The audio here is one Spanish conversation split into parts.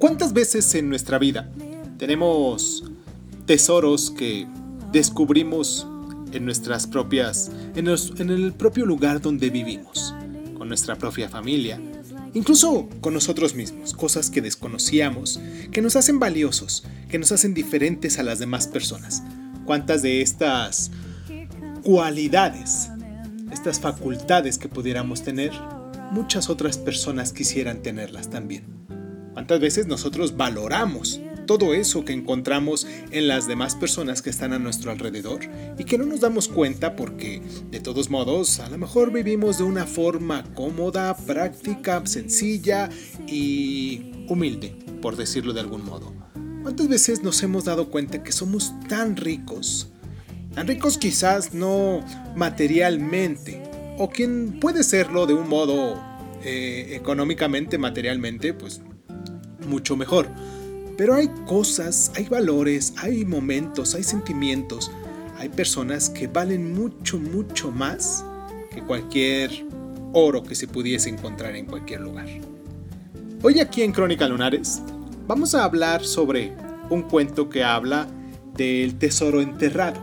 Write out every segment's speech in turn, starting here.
¿Cuántas veces en nuestra vida tenemos tesoros que descubrimos en nuestras propias, en, el propio lugar donde vivimos, con nuestra propia familia, incluso con nosotros mismos, cosas que desconocíamos, que nos hacen valiosos, que nos hacen diferentes a las demás personas. ¿Cuántas de estas cualidades, estas facultades que pudiéramos tener, muchas otras personas quisieran tenerlas también? ¿Cuántas veces nosotros valoramos todo eso que encontramos en las demás personas que están a nuestro alrededor y que no nos damos cuenta porque de todos modos a lo mejor vivimos de una forma cómoda, práctica, sencilla y humilde, por decirlo de algún modo? ¿Cuántas veces nos hemos dado cuenta que somos tan ricos? Tan ricos quizás no materialmente, o quien puede serlo de un modo eh, económicamente, materialmente, pues mucho mejor. Pero hay cosas, hay valores, hay momentos, hay sentimientos, hay personas que valen mucho, mucho más que cualquier oro que se pudiese encontrar en cualquier lugar. Hoy aquí en Crónica Lunares vamos a hablar sobre un cuento que habla del tesoro enterrado.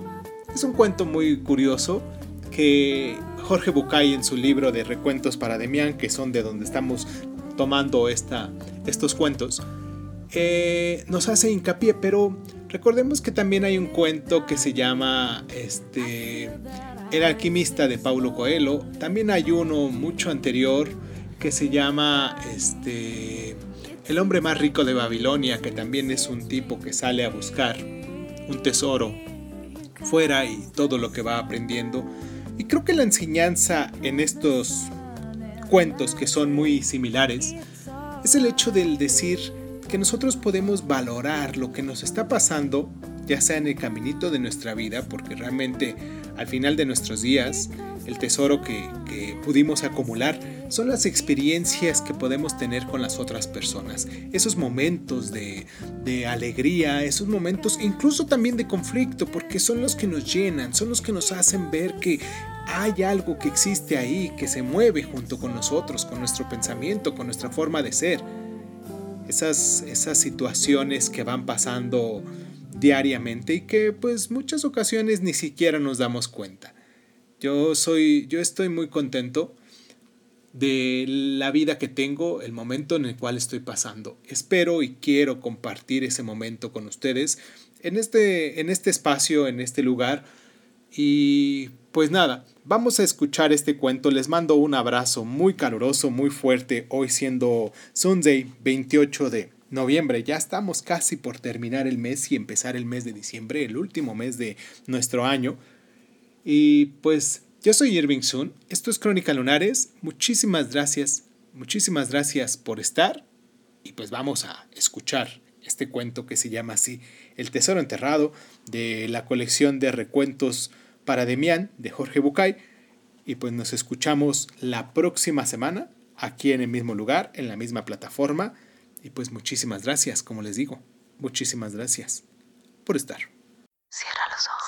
Es un cuento muy curioso que Jorge Bucay en su libro de recuentos para Demián, que son de donde estamos tomando esta, estos cuentos, eh, nos hace hincapié, pero recordemos que también hay un cuento que se llama este, El alquimista de Paulo Coelho, también hay uno mucho anterior que se llama este, El hombre más rico de Babilonia, que también es un tipo que sale a buscar un tesoro fuera y todo lo que va aprendiendo. Y creo que la enseñanza en estos cuentos que son muy similares es el hecho del decir que nosotros podemos valorar lo que nos está pasando, ya sea en el caminito de nuestra vida, porque realmente al final de nuestros días el tesoro que, pudimos acumular son las experiencias que podemos tener con las otras personas, esos momentos de, alegría, esos momentos incluso también de conflicto, porque son los que nos llenan, son los que nos hacen ver que hay algo que existe ahí, que se mueve junto con nosotros, con nuestro pensamiento, con nuestra forma de ser. Esas, esas situaciones que van pasando diariamente y que pues muchas ocasiones ni siquiera nos damos cuenta. Yo soy, yo estoy muy contento de la vida que tengo, el momento en el cual estoy pasando. Espero y quiero compartir ese momento con ustedes en este, en este espacio, en este lugar. Y pues nada, vamos a escuchar este cuento. Les mando un abrazo muy caluroso, muy fuerte, hoy siendo Sunday 28 de noviembre. Ya estamos casi por terminar el mes y empezar el mes de diciembre, el último mes de nuestro año. Y pues yo soy Irving Sun, esto es Crónica Lunares, muchísimas gracias, muchísimas gracias por estar. Y pues vamos a escuchar este cuento que se llama así, El Tesoro Enterrado, de la colección de recuentos para Demián de Jorge Bucay. Y pues nos escuchamos la próxima semana aquí en el mismo lugar, en la misma plataforma. Y pues muchísimas gracias, como les digo, muchísimas gracias por estar. Cierra los ojos.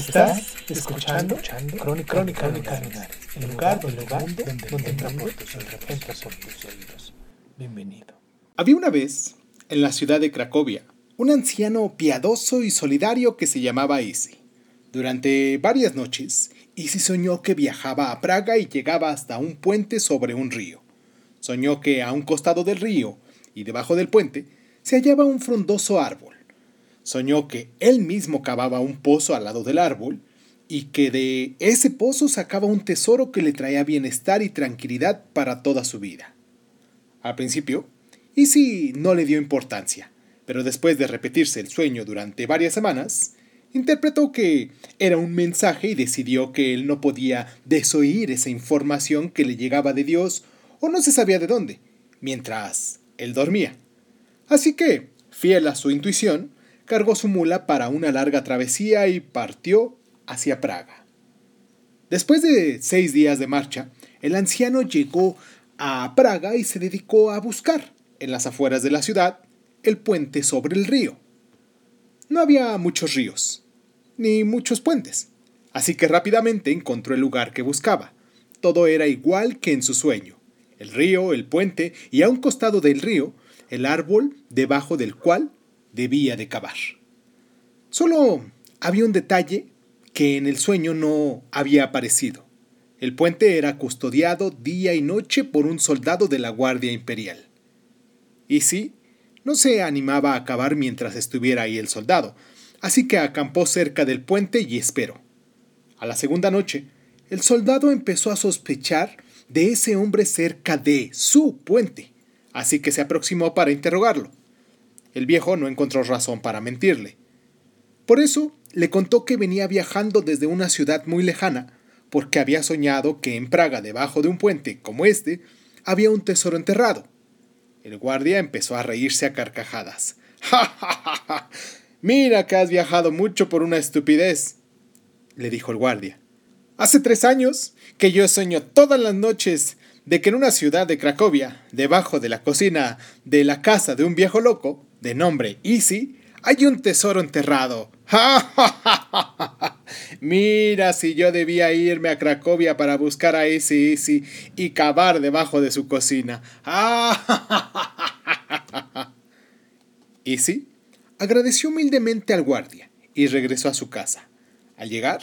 Estás escuchando, Crónica, Crónica, Crónica el lugar, el lugar donde, donde, donde tus tus oídos. Bienvenido. Había una vez, en la ciudad de Cracovia, un anciano piadoso y solidario que se llamaba Easy. Durante varias noches, Easy soñó que viajaba a Praga y llegaba hasta un puente sobre un río. Soñó que a un costado del río y debajo del puente se hallaba un frondoso árbol Soñó que él mismo cavaba un pozo al lado del árbol y que de ese pozo sacaba un tesoro que le traía bienestar y tranquilidad para toda su vida. Al principio, Easy no le dio importancia, pero después de repetirse el sueño durante varias semanas, interpretó que era un mensaje y decidió que él no podía desoír esa información que le llegaba de Dios o no se sabía de dónde, mientras él dormía. Así que, fiel a su intuición, cargó su mula para una larga travesía y partió hacia Praga. Después de seis días de marcha, el anciano llegó a Praga y se dedicó a buscar, en las afueras de la ciudad, el puente sobre el río. No había muchos ríos, ni muchos puentes, así que rápidamente encontró el lugar que buscaba. Todo era igual que en su sueño. El río, el puente y a un costado del río, el árbol debajo del cual debía de cavar. Solo había un detalle que en el sueño no había aparecido. El puente era custodiado día y noche por un soldado de la Guardia Imperial. Y sí, no se animaba a cavar mientras estuviera ahí el soldado, así que acampó cerca del puente y esperó. A la segunda noche, el soldado empezó a sospechar de ese hombre cerca de su puente, así que se aproximó para interrogarlo. El viejo no encontró razón para mentirle. Por eso le contó que venía viajando desde una ciudad muy lejana, porque había soñado que en Praga, debajo de un puente como este, había un tesoro enterrado. El guardia empezó a reírse a carcajadas. ¡Ja, ja, ja, ja! Mira que has viajado mucho por una estupidez, le dijo el guardia. Hace tres años que yo sueño todas las noches de que en una ciudad de Cracovia, debajo de la cocina de la casa de un viejo loco, de nombre Easy, hay un tesoro enterrado. Mira si yo debía irme a Cracovia para buscar a Easy Easy y cavar debajo de su cocina. Easy agradeció humildemente al guardia y regresó a su casa. Al llegar,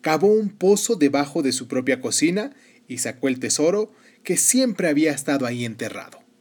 cavó un pozo debajo de su propia cocina y sacó el tesoro que siempre había estado ahí enterrado.